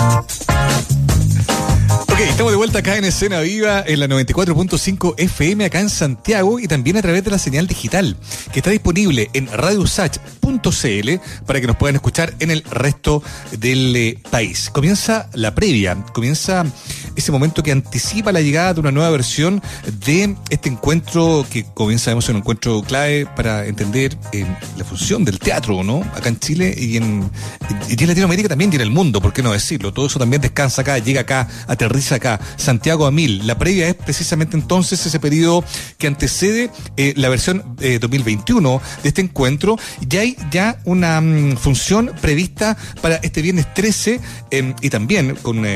Thank you. Estamos de vuelta acá en Escena Viva en la 94.5 FM acá en Santiago y también a través de la señal digital que está disponible en radiosach.cl para que nos puedan escuchar en el resto del eh, país. Comienza la previa, comienza ese momento que anticipa la llegada de una nueva versión de este encuentro que comienza, sabemos, un encuentro clave para entender eh, la función del teatro, ¿no? Acá en Chile y en, y en Latinoamérica también y en el mundo, ¿por qué no decirlo? Todo eso también descansa acá, llega acá, aterriza acá, Santiago a mil. La previa es precisamente entonces ese periodo que antecede eh, la versión 2021 eh, de este encuentro. Ya hay ya una mm, función prevista para este viernes 13 em, y también con,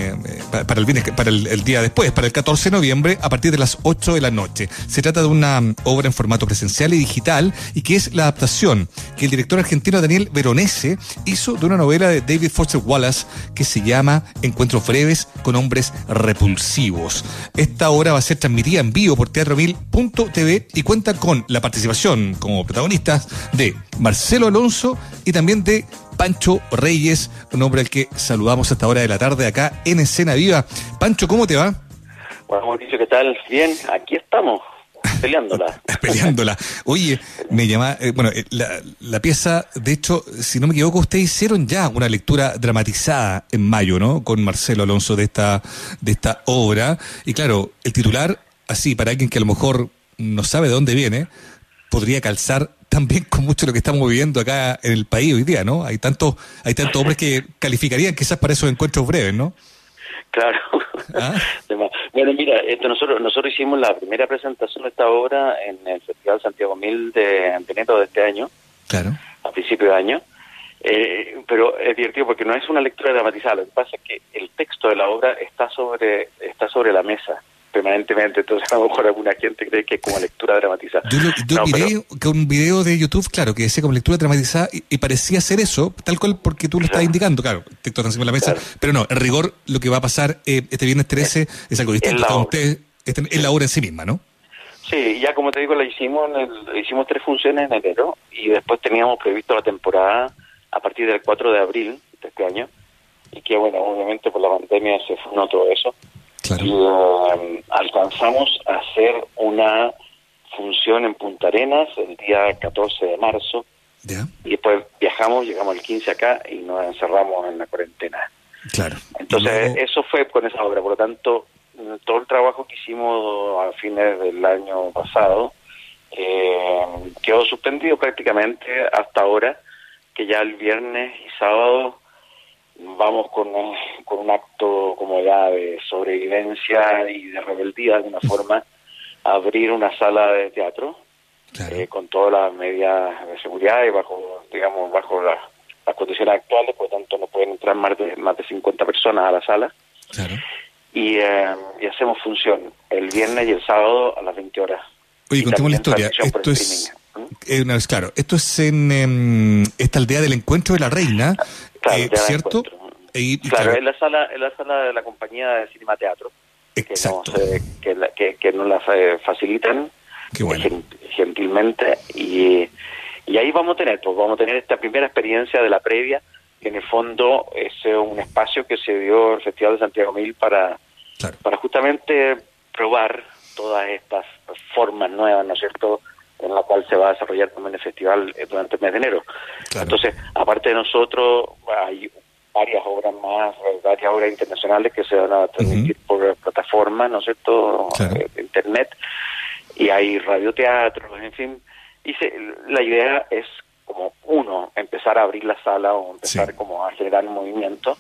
para el para el, día después, para el 14 de noviembre, a partir de las 8 de la noche. Se trata de una mm, obra en formato presencial y digital y que es la adaptación que el director argentino Daniel Veronese hizo de una novela de David Foster Wallace que se llama Encuentros breves con hombres repulsivos. Esta obra va a ser transmitida en vivo por teatromil.tv y cuenta con la participación como protagonistas de Marcelo Alonso y también de Pancho Reyes, un hombre al que saludamos a esta hora de la tarde acá en Escena Viva. Pancho, ¿cómo te va? Bueno, Mauricio, ¿qué tal? Bien, aquí estamos. Peleándola. Peleándola. Oye, me llama, eh, bueno, eh, la, pieza, de hecho, si no me equivoco, ustedes hicieron ya una lectura dramatizada en mayo, ¿no? Con Marcelo Alonso de esta, de esta obra. Y claro, el titular, así, para alguien que a lo mejor no sabe de dónde viene, podría calzar también con mucho lo que estamos viviendo acá en el país hoy día, ¿no? Hay tantos, hay tantos hombres que calificarían quizás para esos encuentros breves, ¿no? Claro. ¿Ah? Bueno, mira, esto nosotros nosotros hicimos la primera presentación de esta obra en el Festival Santiago Mil de, enero de este año. Claro. A principio de año. Eh, pero es divertido porque no es una lectura dramatizada. Lo que pasa es que el texto de la obra está sobre está sobre la mesa permanentemente, entonces a lo mejor alguna gente cree que es como lectura dramatizada. Yo, lo, miré con un video de YouTube, claro, que decía como lectura dramatizada y, parecía ser eso, tal cual porque tú lo estás indicando, claro, el texto está encima de la mesa, pero no, en rigor lo que va a pasar eh, este viernes 13 es, algo distinto, usted, es la obra en sí misma, ¿no? Sí, ya como te digo, la hicimos, hicimos tres funciones en enero y después teníamos previsto la temporada a partir del 4 de abril de este año y que bueno, obviamente por la pandemia se frenó todo eso y um, alcanzamos a hacer una función en Punta Arenas el día 14 de marzo. Y después viajamos, llegamos el 15 acá y nos encerramos en la cuarentena. Claro. Entonces, eso fue con esa obra. Por lo tanto, todo el trabajo que hicimos a fines del año pasado eh, quedó suspendido prácticamente hasta ahora, que ya el viernes y sábado vamos con, con un acto como ya de sobrevivencia y de rebeldía de alguna forma a abrir una sala de teatro eh, con todas las medidas de seguridad y bajo digamos bajo las, condiciones actuales por lo tanto no pueden entrar más de más de 50 personas a la sala. Y, eh, y hacemos función el viernes y el sábado a las 20 horas. Oye, contemos la historia. Esto es, eh, claro, esto es en em, esta aldea del encuentro de la reina, eh, ¿cierto? claro, es la sala, es la sala de la compañía de Cinema Teatro. Exacto. Que nos, que, nos la facilitan gentilmente y, y ahí vamos a tener, pues vamos a tener esta primera experiencia de la previa, que en el fondo es un espacio que se dio el Festival de Santiago Mil para, para justamente probar todas estas formas nuevas, ¿no es cierto?, en la cual se va a desarrollar también el festival eh, durante el mes de enero. Entonces, aparte de nosotros, hay varias obras más, varias obras internacionales que se van a transmitir por plataformas, ¿no es cierto?, eh, internet, y hay radioteatros, en fin. Y la idea es como, uno, empezar a abrir la sala o empezar como a generar movimiento,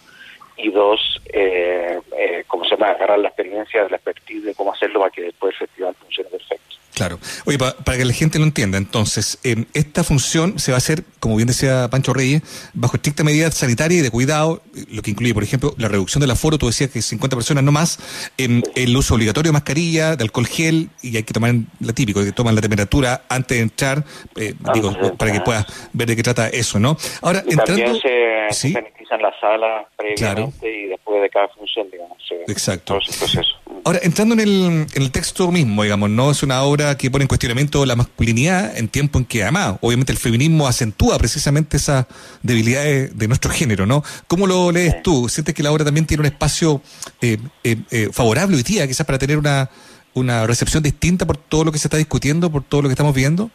y dos, eh, eh, como se llama, agarrar la experiencia, la expertise de cómo hacerlo para que después el festival funcione perfecto. Claro. Oye, para que la gente lo entienda, entonces, em, esta función se va a hacer, como bien decía Pancho Reyes, bajo estricta medida sanitaria y de cuidado, lo que incluye, por ejemplo, la reducción del aforo, tú decías que 50 personas no más, em, el uso obligatorio de mascarilla, de alcohol gel, y hay que tomar la típico, que toman la temperatura antes de entrar, eh, ah, digo, para que puedas ver de qué trata eso, ¿no? Ahora, entrando... También se, ¿sí? sanitizan las salas previamente y después de cada función, digamos. Exacto. Todo ese proceso. Ahora, entrando en el, en el texto mismo, digamos, no es una obra que pone en cuestionamiento la masculinidad en tiempo en que, además, obviamente el feminismo acentúa precisamente esas debilidades de nuestro género, ¿no? ¿Cómo lo lees tú? ¿Sientes que la obra también tiene un espacio eh, eh, eh, favorable hoy día, quizás para tener una, una recepción distinta por todo lo que se está discutiendo, por todo lo que estamos viendo?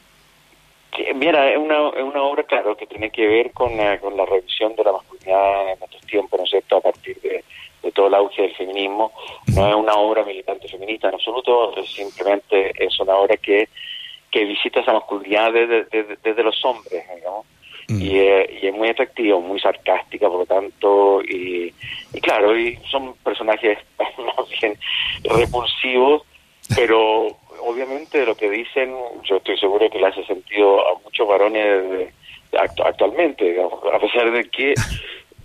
mira, es una, es una obra, claro, que tiene que ver con, con la revisión de la masculinidad en nuestros tiempos, ¿no es cierto?, a partir de de todo el auge del feminismo. No es una obra militante feminista en absoluto, simplemente es una obra que, que visita esa masculinidad desde, desde, los hombres, digamos. Mm. Y, y, es muy atractiva, muy sarcástica, por lo tanto, y, y claro, y son personajes más bien repulsivos, pero obviamente lo que dicen, yo estoy seguro que le hace sentido a muchos varones actualmente, digamos, a pesar de que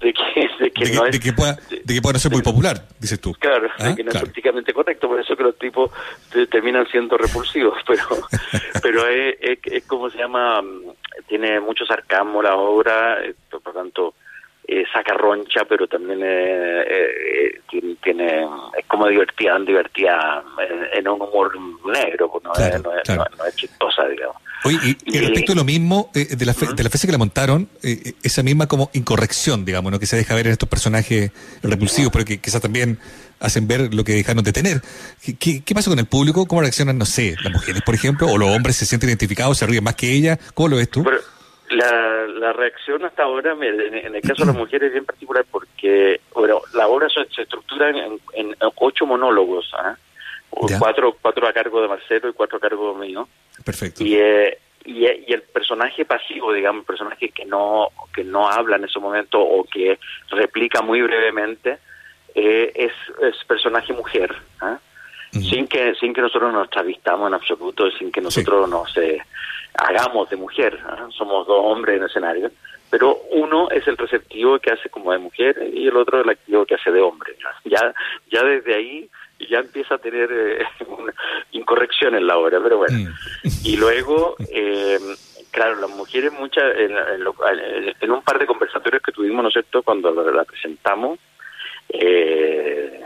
de que, de que, no de que pueda, de que pueda no ser muy popular, dices tú. Claro, de ¿Ah? que no es prácticamente correcto, por eso que los tipos terminan siendo repulsivos, pero pero es, es, como se llama, tiene mucho sarcasmo la obra, eh, por lo tanto eh, saca roncha, pero también eh, eh, tiene, es como divertida, divertida en, un humor negro, pues no, es, no, no, es chistosa, digamos. Oye, y, respecto a lo mismo, de, la de la fecha que la montaron, esa misma como incorrección, digamos, ¿no? que se deja ver en estos personajes repulsivos, pero que quizás también hacen ver lo que dejaron de tener. ¿Qué, qué, pasa con el público? ¿Cómo reaccionan, no sé, las mujeres, por ejemplo, o los hombres se sienten identificados, se ríen más que ella? ¿Cómo lo ves tú? La, la reacción hasta ahora, en, el caso de las mujeres, es bien particular porque bueno, la obra se, estructura en, en, ocho monólogos, ¿ah? cuatro, cuatro a cargo de Marcelo y cuatro a cargo mío. Perfecto. Y, eh, y, y, el personaje pasivo, digamos, el personaje que no, que no habla en ese momento o que replica muy brevemente, eh, es, es personaje mujer. Sin que sin que nosotros nos travistamos en absoluto, sin que nosotros nos eh, hagamos de mujer. ¿ah? Somos dos hombres en el escenario, pero uno es el receptivo que hace como de mujer y el otro el activo que hace de hombre. Ya ya desde ahí ya empieza a tener eh, una incorrección en la obra, pero bueno. Mm. Y luego, eh, claro, las mujeres muchas, en, en, un par de conversatorios que tuvimos, ¿no es cierto?, cuando la, presentamos, eh,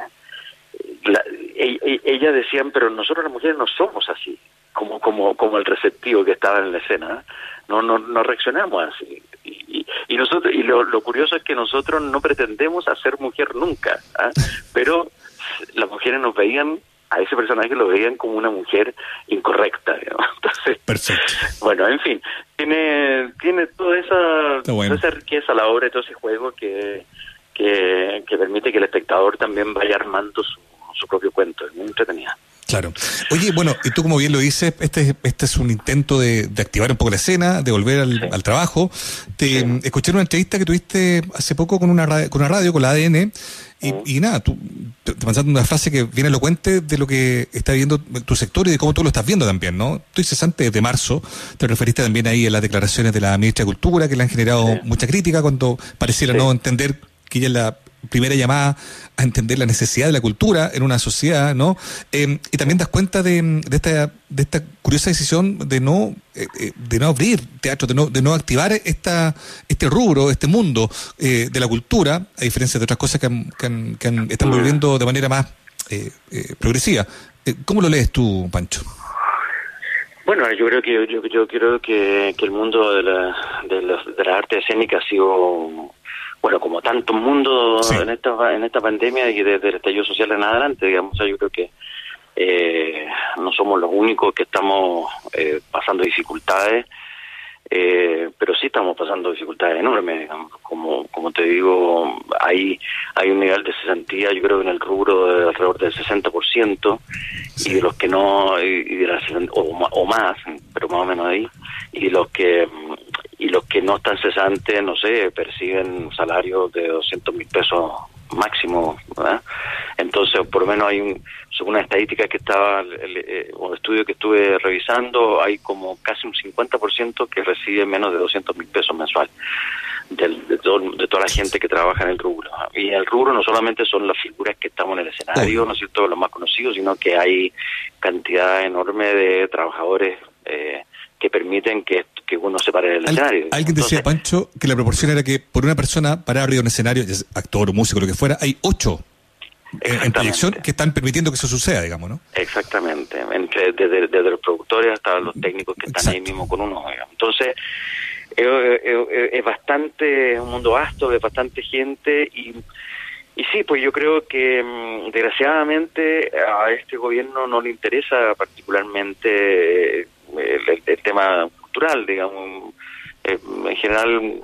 la, e, e, decían, pero nosotros las mujeres no somos así, como como como el receptivo que estaba en la escena, no no, no reaccionamos así. Y, y, nosotros y lo, lo, curioso es que nosotros no pretendemos hacer mujer nunca, ¿ah? pero las mujeres nos veían a ese personaje lo veían como una mujer incorrecta, Entonces, Perfecto. bueno, en fin, tiene tiene toda esa, toda esa riqueza la obra y todo ese juego que, que, que permite que el espectador también vaya armando su, su propio cuento, es muy entretenida. Claro. Oye, bueno, y tú como bien lo dices, este, este es un intento de, activar un poco la escena, de volver al, trabajo. Te escuché una entrevista que tuviste hace poco con una radio, con una radio, con la ADN, y, nada, tú te, mandaste una frase que viene elocuente de lo que está viendo tu sector y de cómo tú lo estás viendo también, ¿no? Estoy cesante desde marzo, te referiste también ahí a las declaraciones de la ministra de Cultura, que le han generado mucha crítica cuando pareciera no entender que ella es la primera llamada a entender la necesidad de la cultura en una sociedad, ¿no? Em, y también das cuenta de, de, esta, de esta curiosa decisión de no, eh, eh, de no abrir teatro, de no, de no activar esta, este rubro, este mundo eh, de la cultura, a diferencia de otras cosas que, que, están volviendo de manera más progresiva. ¿Cómo lo lees tú, Pancho? Bueno, yo creo que yo, yo creo que, que el mundo de la, de, la, de la arte escénica ha sido bueno, como tanto mundo en esta en esta pandemia y desde el estallido social en adelante, digamos, yo creo que eh, no somos los únicos que estamos eh, pasando dificultades, eh, pero sí estamos pasando dificultades enormes, digamos. como como te digo, hay hay un nivel de cesantía, yo creo que en el rubro de alrededor del 60%, y de los que no, y de las, o, o más, pero más o menos ahí, y los que y los que no están cesantes, no sé, perciben salarios de 200 mil pesos máximo, ¿verdad? Entonces, por lo menos hay, un, según una estadística que estaba, eh, un estudio que estuve revisando, hay como casi un 50% que recibe menos de 200 mil pesos mensual de, de, toda la gente que trabaja en el rubro. Y el rubro no solamente son las figuras que estamos en el escenario, no es cierto, los más conocidos, sino que hay cantidad enorme de trabajadores eh, que permiten que, que uno se pare en el escenario. Alguien decía, Pancho, que la proporción era que por una persona parar arriba de un escenario, actor o músico, lo que fuera, hay ocho. en proyección que están permitiendo que eso suceda, digamos, ¿no? Exactamente, entre desde, los productores hasta los técnicos que están ahí mismo con uno. Entonces, es bastante, es un mundo vasto, de bastante gente y y sí, pues yo creo que mm, desgraciadamente a este gobierno no le interesa particularmente eh, el, tema cultural, digamos. Eh, en general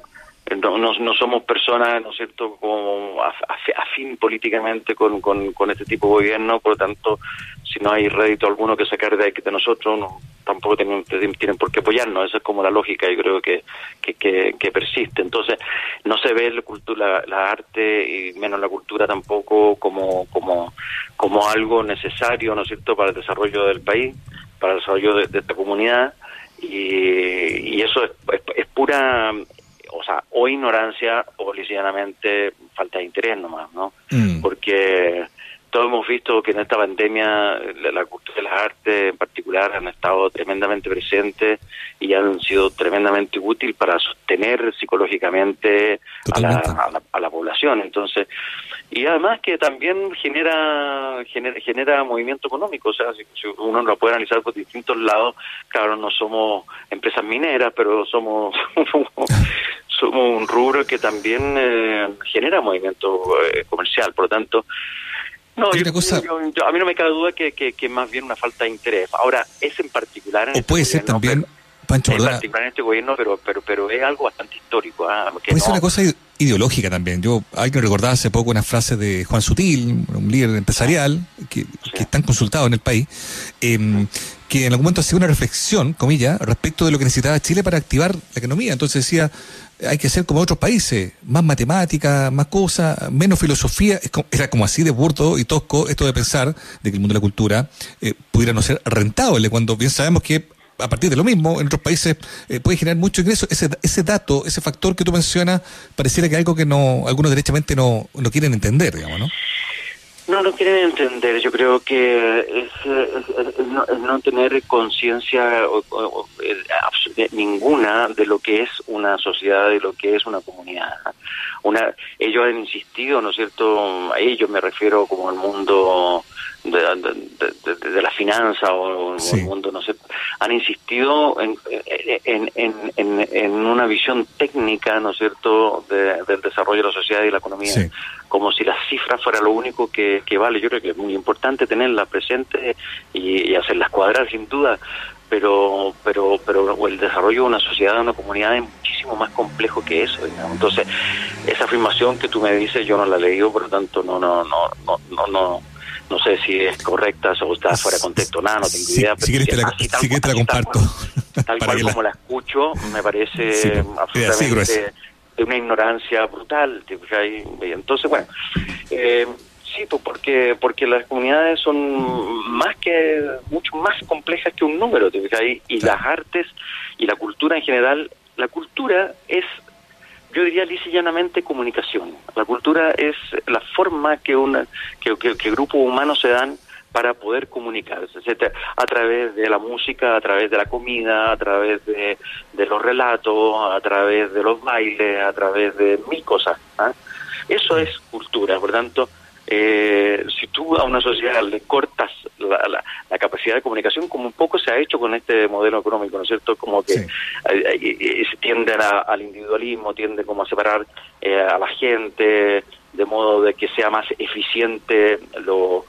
no, no, somos personas, ¿no es cierto?, como afín políticamente con, con, este tipo de gobierno, por lo tanto, si no hay rédito alguno que sacar de, de nosotros, no, tampoco tienen, tienen por qué apoyarnos, esa es como la lógica, yo creo que, que, que, persiste. Entonces, no se ve la, cultura, la, arte y menos la cultura tampoco como, como, como algo necesario, ¿no es cierto?, para el desarrollo del país, para el desarrollo de, esta comunidad, y, y eso es, es pura o sea, o ignorancia o ligeramente falta de interés nomás, ¿no? Mm. Porque todos hemos visto que en esta pandemia la, cultura de las artes en particular han estado tremendamente presentes y han sido tremendamente útil para sostener psicológicamente a la, a la, población. Entonces, y además que también genera, genera, genera movimiento económico, o sea, si, uno lo puede analizar por distintos lados, claro, no somos empresas mineras, pero somos somos un rubro que también eh, genera movimiento eh, comercial, por lo tanto, no, a mí no me cabe duda que, que, más bien una falta de interés. Ahora, es en particular... o este puede ser también... Pancho, en particular en este gobierno, pero, pero, pero es algo bastante histórico. ¿ah? Puede ser una cosa ideológica también. Yo, alguien recordaba hace poco una frase de Juan Sutil, un líder empresarial, que, que es tan consultado en el país, eh, que en algún momento hacía una reflexión, comillas, respecto de lo que necesitaba Chile para activar la economía. Entonces decía, hay que ser como otros países, más matemática, más cosas, menos filosofía. Era como así de burdo y tosco esto de pensar de que el mundo de la cultura eh, pudiera no ser rentable, cuando bien sabemos que a partir de lo mismo, en otros países eh, puede generar mucho ingreso. Ese, ese dato, ese factor que tú mencionas, pareciera que algo que no algunos derechamente no, no quieren entender, digamos, ¿no? No lo quieren entender. Yo creo que es, no, tener conciencia ninguna de lo que es una sociedad, de lo que es una comunidad. Una, ellos han insistido, ¿no es cierto? A ellos me refiero como al mundo de, la finanza o el mundo, no sé, han insistido en, en, una visión técnica, ¿no es cierto?, del desarrollo de la sociedad y la economía, como si las cifras fuera lo único que, vale. Yo creo que es muy importante tenerlas presentes y, hacerlas cuadrar, sin duda, pero pero pero el desarrollo de una sociedad, de una comunidad es muchísimo más complejo que eso. Entonces, esa afirmación que tú me dices, yo no la he leído, por lo tanto, no no no no no, no no sé si es correcta o está fuera de contexto, nada, no tengo idea. Pero si quieres te la, comparto. Tal cual, como la... escucho, me parece absolutamente de una ignorancia brutal. Entonces, bueno, eh, sí, pues porque porque las comunidades son más que mucho más complejas que un número, y las artes y la cultura en general, la cultura es yo diría lisa y llanamente comunicación. La cultura es la forma que una que, que, grupos humanos se dan para poder comunicarse, a través de la música, a través de la comida, a través de, los relatos, a través de los bailes, a través de mil cosas. ¿ah? Eso es cultura, por tanto, eh, si tú a una sociedad le cortas la, la, capacidad de comunicación, como un poco se ha hecho con este modelo económico, ¿no es cierto? Como que se tienden al individualismo, tiende como a separar eh, a la gente, de modo de que sea más eficiente lo,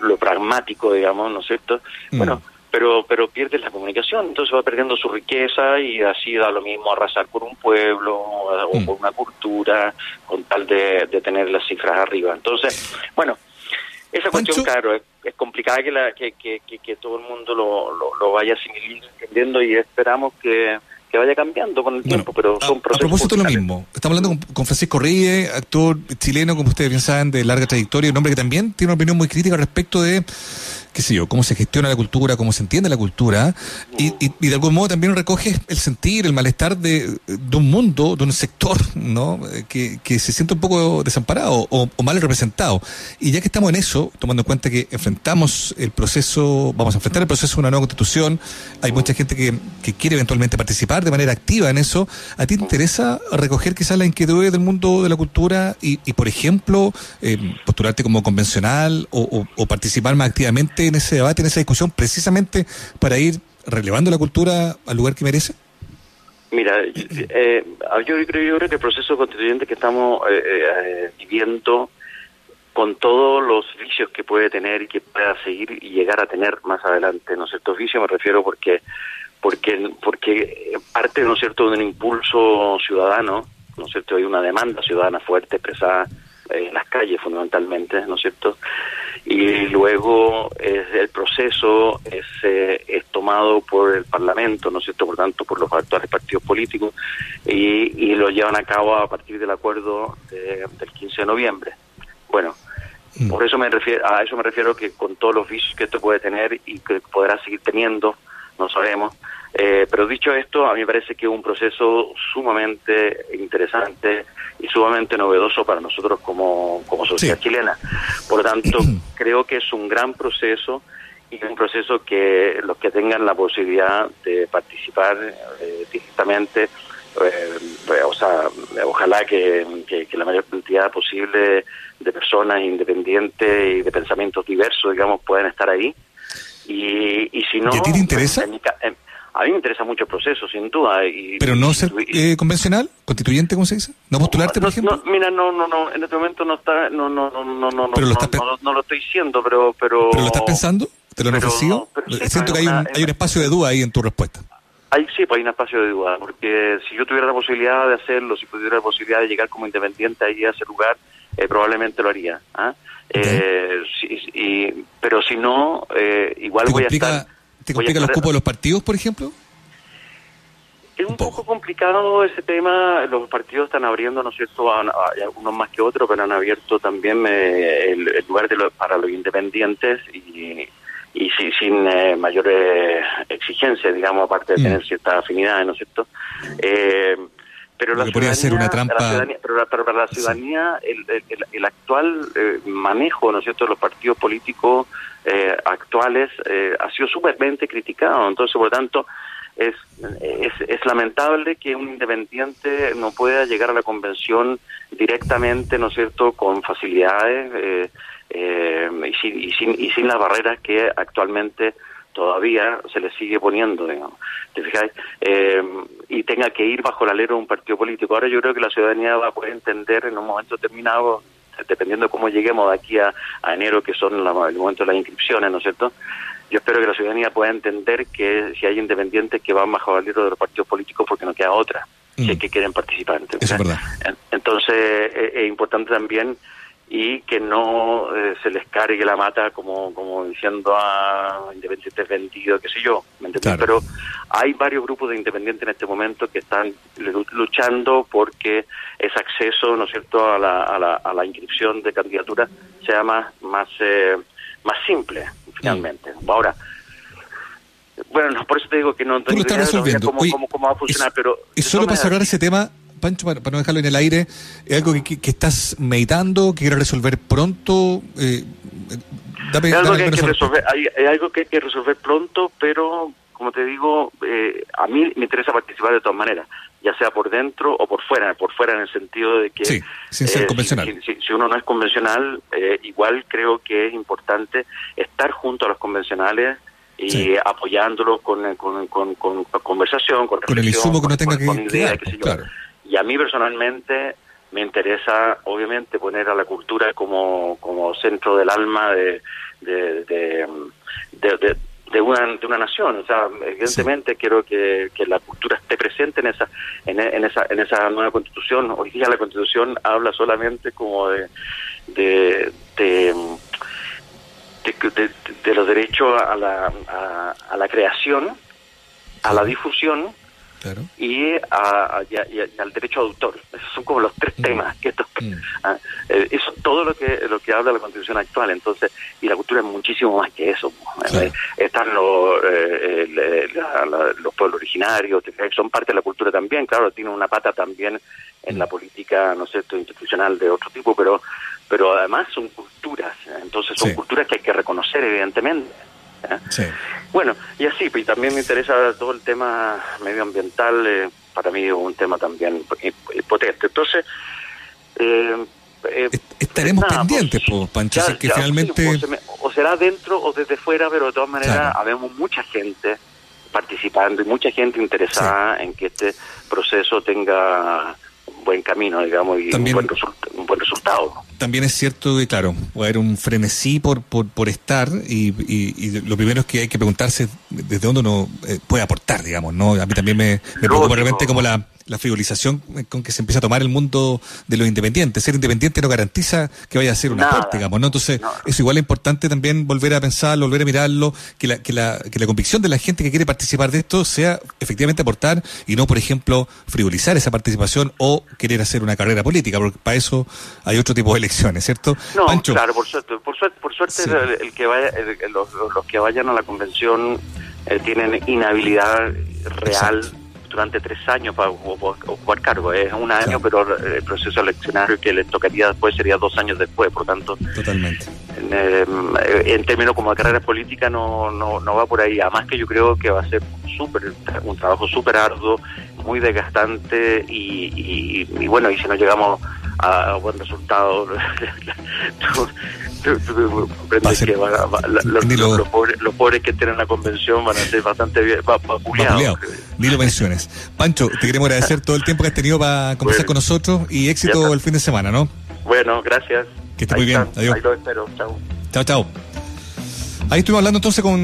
lo, pragmático, digamos, ¿no es cierto? Mm. Bueno, pero pero pierde la comunicación, entonces va perdiendo su riqueza y así da lo mismo arrasar por un pueblo o mm. por una cultura con tal de, tener las cifras arriba. Entonces, bueno, esa cuestión, claro, es, complicada que, la, que, que, que, todo el mundo lo, lo, vaya entendiendo y esperamos que, vaya cambiando con el tiempo, pero son procesos. A propósito de lo mismo, estamos hablando con, Francisco Ríe, actor chileno, como ustedes bien saben, de larga trayectoria, un hombre que también tiene una opinión muy crítica respecto de qué sé yo, cómo se gestiona la cultura, cómo se entiende la cultura, y, de algún modo también recoge el sentir, el malestar de, un mundo, de un sector, ¿no? Que, se siente un poco desamparado o, mal representado. Y ya que estamos en eso, tomando en cuenta que enfrentamos el proceso, vamos a enfrentar el proceso de una nueva constitución, hay mucha gente que, quiere eventualmente participar de manera activa en eso, ¿a ti te interesa recoger quizás la inquietud del mundo de la cultura y, por ejemplo, eh, postularte como convencional o participar más activamente en ese debate, en esa discusión, precisamente para ir relevando la cultura al lugar que merece? Mira, eh, yo, creo, que el proceso constituyente que estamos eh, eh, viviendo, con todos los vicios que puede tener y que pueda seguir y llegar a tener más adelante, ¿no es cierto? Vicios me refiero porque porque porque parte, ¿no es cierto?, de un impulso ciudadano, ¿no es cierto?, hay una demanda ciudadana fuerte expresada en las calles fundamentalmente, ¿no es cierto? Y luego es, el proceso es, eh, es tomado por el Parlamento, ¿no es cierto? Por tanto, por los actuales partidos políticos y, y lo llevan a cabo a partir del acuerdo del 15 de noviembre. Bueno, mm. por eso me refiero, a eso me refiero que con todos los vicios que esto puede tener y que podrá seguir teniendo, no sabemos, eh, pero dicho esto, a mí me parece que es un proceso sumamente interesante y sumamente novedoso para nosotros como, como sociedad chilena. Por lo tanto, creo que es un gran proceso y un proceso que los que tengan la posibilidad de participar eh, directamente, eh, o sea, ojalá que, la mayor cantidad posible de personas independientes y de pensamientos diversos, digamos, puedan estar ahí. Y, y si no... ¿Y a ti te interesa? A mí me interesa mucho el proceso, sin duda. Y, ¿Pero no ser eh, convencional? ¿Constituyente, como se dice? ¿No postularte, por ejemplo? mira, no, no, no, en este momento no está, no, no, no, no, no, ¿Pero lo no, no, lo estoy diciendo, pero... ¿Pero, ¿Pero lo estás pensando? ¿Te lo han ofrecido? Siento que hay un, hay un espacio de duda ahí en tu respuesta. Hay, sí, pues hay un espacio de duda, porque si yo tuviera la posibilidad de hacerlo, si tuviera la posibilidad de llegar como independiente ahí a ese lugar, eh, probablemente lo haría. ¿ah? Eh, y, pero si no, eh, igual voy a estar ¿Te complica los cupos de los partidos, por ejemplo? Es un, poco. complicado ese tema. Los partidos están abriendo, ¿no es cierto? unos más que otros, pero han abierto también eh, el, lugar de para los independientes y, y sin eh, mayores exigencias, digamos, aparte de mm. tener ciertas afinidades, ¿no es cierto? Eh, pero la podría ser una trampa. pero, para la ciudadanía, el, el, actual eh, manejo, ¿no es cierto?, de los partidos políticos eh, actuales eh, ha sido súpermente criticado. Entonces, por lo tanto, es, es, es, lamentable que un independiente no pueda llegar a la convención directamente, ¿no es cierto?, con facilidades eh, eh y, sin, y, sin, y sin las barreras que actualmente todavía se le sigue poniendo, digamos, ¿te fijáis? Eh, y tenga que ir bajo el alero de un partido político. Ahora yo creo que la ciudadanía va a poder entender en un momento determinado, dependiendo de cómo lleguemos de aquí a, enero, que son el momento de las inscripciones, ¿no es cierto? Yo espero que la ciudadanía pueda entender que si hay independientes que van bajo el alero de los partidos políticos porque no queda otra, si es mm. que quieren participar. Entonces es importante también y que no eh, se les cargue la mata como, como diciendo a independientes vendidos, qué sé yo, ¿me Pero hay varios grupos de independientes en este momento que están luchando porque ese acceso, ¿no es cierto?, a la, a la, a la inscripción de candidatura sea más, más, eh, más simple, finalmente. Mm. Ahora, bueno, por eso te digo que no tengo idea cómo, cómo, va a funcionar, pero... Y solo para cerrar ese tema, Pancho, para, no dejarlo en el aire, ¿es algo que, estás meditando, que quieres resolver pronto? Eh, dame, algo que hay, que resolver, hay, algo que hay que resolver pronto, pero como te digo, eh, a mí me interesa participar de todas maneras, ya sea por dentro o por fuera, por fuera en el sentido de que sí, sin ser eh, convencional. Si, uno no es convencional, eh, igual creo que es importante estar junto a los convencionales y apoyándolos con, con, con, con, conversación, con, con el insumo que no tenga que, claro. Y a mí personalmente me interesa, obviamente, poner a la cultura como, como centro del alma de, de, de, de, una, de una nación. O sea, evidentemente quiero que, que, la cultura esté presente en esa, en, en, esa, en esa nueva constitución. Hoy día la constitución habla solamente como de, de, de de, los derechos a la, a, a la creación, a la difusión y, a, al derecho de autor. Esos son como los tres mm. temas que estos, mm. ah, eh, esos todo lo que lo que habla la constitución actual entonces y la cultura es muchísimo más que eso eh, están los eh, los pueblos originarios son parte de la cultura también claro tiene una pata también en la política no sé institucional de otro tipo pero pero además son culturas entonces son culturas que hay que reconocer evidentemente bueno, y así, pues también me interesa todo el tema medioambiental, eh, para mí es un tema también potente. Entonces, eh, eh, estaremos pendientes, pues, Pancho, que finalmente... Pues, o será dentro o desde fuera, pero de todas maneras habemos mucha gente participando y mucha gente interesada en que este proceso tenga buen camino, digamos, y un, buen un buen resultado también es cierto que, claro, va a haber un frenesí por, por, por estar y, y, lo primero es que hay que preguntarse desde dónde uno eh, puede aportar, digamos, ¿no? A mí también me, me preocupa realmente como la, la frivolización con que se empieza a tomar el mundo de los independientes. Ser independiente no garantiza que vaya a ser un aporte, digamos, ¿no? Entonces, es igual importante también volver a pensarlo, volver a mirarlo, que la, que, la, que la convicción de la gente que quiere participar de esto sea efectivamente aportar y no, por ejemplo, frivolizar esa participación o querer hacer una carrera política, porque para eso hay otro tipo de elecciones, ¿cierto? No, claro, por suerte, por suerte, por suerte el, que vaya, los, los, que vayan a la convención eh, tienen inhabilidad real durante tres años para ocupar cargo. Es un año, pero el proceso eleccionario que le tocaría después sería dos años después, por tanto. Totalmente. En, eh, términos como de carrera política no, no, no va por ahí. Además que yo creo que va a ser super, un trabajo súper arduo, muy desgastante y, y, bueno, y si no llegamos a buen resultado. los, pobres, que tienen la convención van a ser bastante bien, Ni lo menciones. Pancho, te queremos agradecer todo el tiempo que has tenido para conversar con nosotros y éxito el fin de semana, ¿no? Bueno, gracias. Que esté muy bien. Adiós. Ahí lo espero. Chao. Chao, chao. Ahí estuvimos hablando entonces con